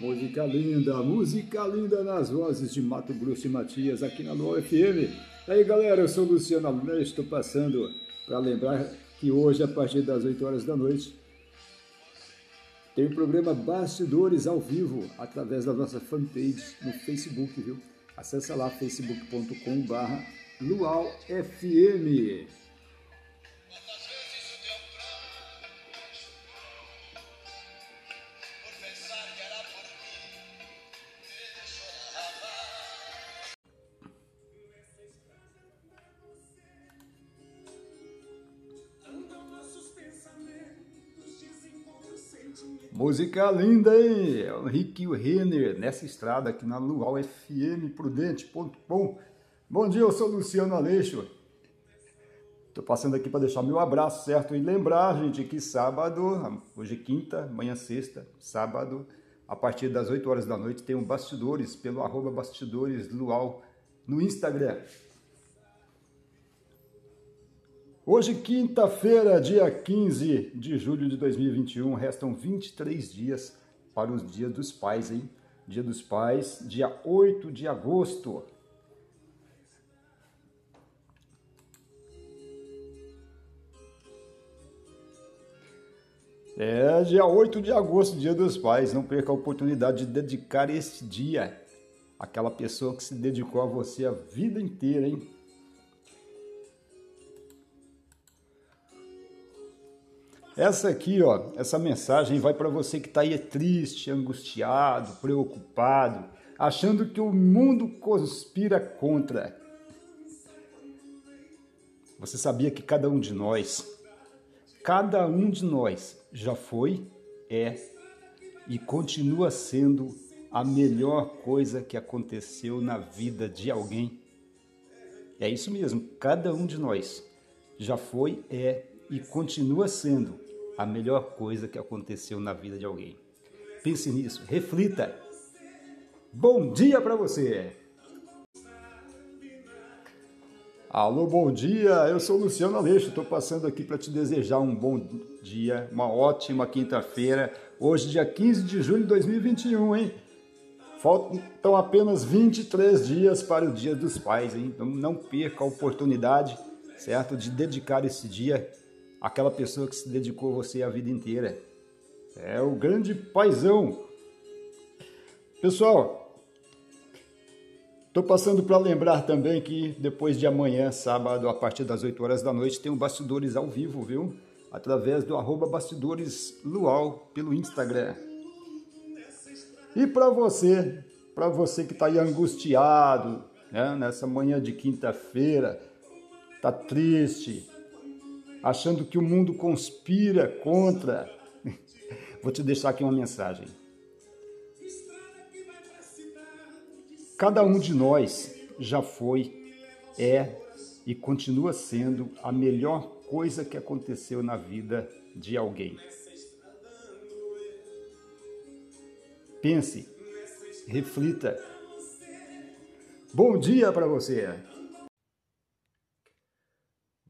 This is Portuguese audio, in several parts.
Música linda, música linda nas vozes de Mato Grosso e Matias aqui na Lua FM. E aí galera, eu sou Luciano Almeida, estou passando para lembrar que hoje, a partir das 8 horas da noite, tem o programa Bastidores ao vivo através da nossa fanpage no Facebook, viu? Acesse lá facebook.com/barra Música linda, hein? É o Rick Renner nessa estrada aqui na Luau FM Prudente.com. Bom dia, eu sou Luciano Aleixo. Tô passando aqui para deixar meu abraço, certo? E lembrar, gente, que sábado, hoje é quinta, amanhã sexta, sábado, a partir das 8 horas da noite, tem um Bastidores pelo arroba Bastidores Luau no Instagram. Hoje, quinta-feira, dia 15 de julho de 2021, restam 23 dias para os Dias dos Pais, hein? Dia dos Pais, dia 8 de agosto. É, dia 8 de agosto, Dia dos Pais. Não perca a oportunidade de dedicar este dia àquela pessoa que se dedicou a você a vida inteira, hein? Essa aqui, ó, essa mensagem vai para você que está aí triste, angustiado, preocupado, achando que o mundo conspira contra. Você sabia que cada um de nós, cada um de nós já foi, é e continua sendo a melhor coisa que aconteceu na vida de alguém? É isso mesmo, cada um de nós já foi, é e continua sendo a melhor coisa que aconteceu na vida de alguém. Pense nisso, reflita. Bom dia para você! Alô, bom dia! Eu sou Luciano Aleixo, estou passando aqui para te desejar um bom dia, uma ótima quinta-feira. Hoje, dia 15 de julho de 2021, hein? Faltam apenas 23 dias para o Dia dos Pais, hein? Então não perca a oportunidade, certo? De dedicar esse dia aquela pessoa que se dedicou a você a vida inteira. É o grande paizão. Pessoal, estou passando para lembrar também que depois de amanhã, sábado, a partir das 8 horas da noite, tem o Bastidores ao vivo, viu? Através do arroba Bastidores Luau pelo Instagram. E para você, para você que está aí angustiado, né, nessa manhã de quinta-feira, tá triste, achando que o mundo conspira contra. Vou te deixar aqui uma mensagem. Cada um de nós já foi, é e continua sendo a melhor coisa que aconteceu na vida de alguém. Pense, reflita. Bom dia para você!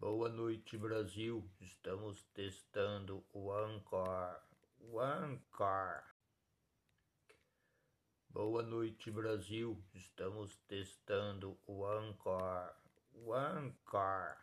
Boa noite, Brasil. Estamos testando o Anchor. O. Boa noite, Brasil. Estamos testando o Anchor. O.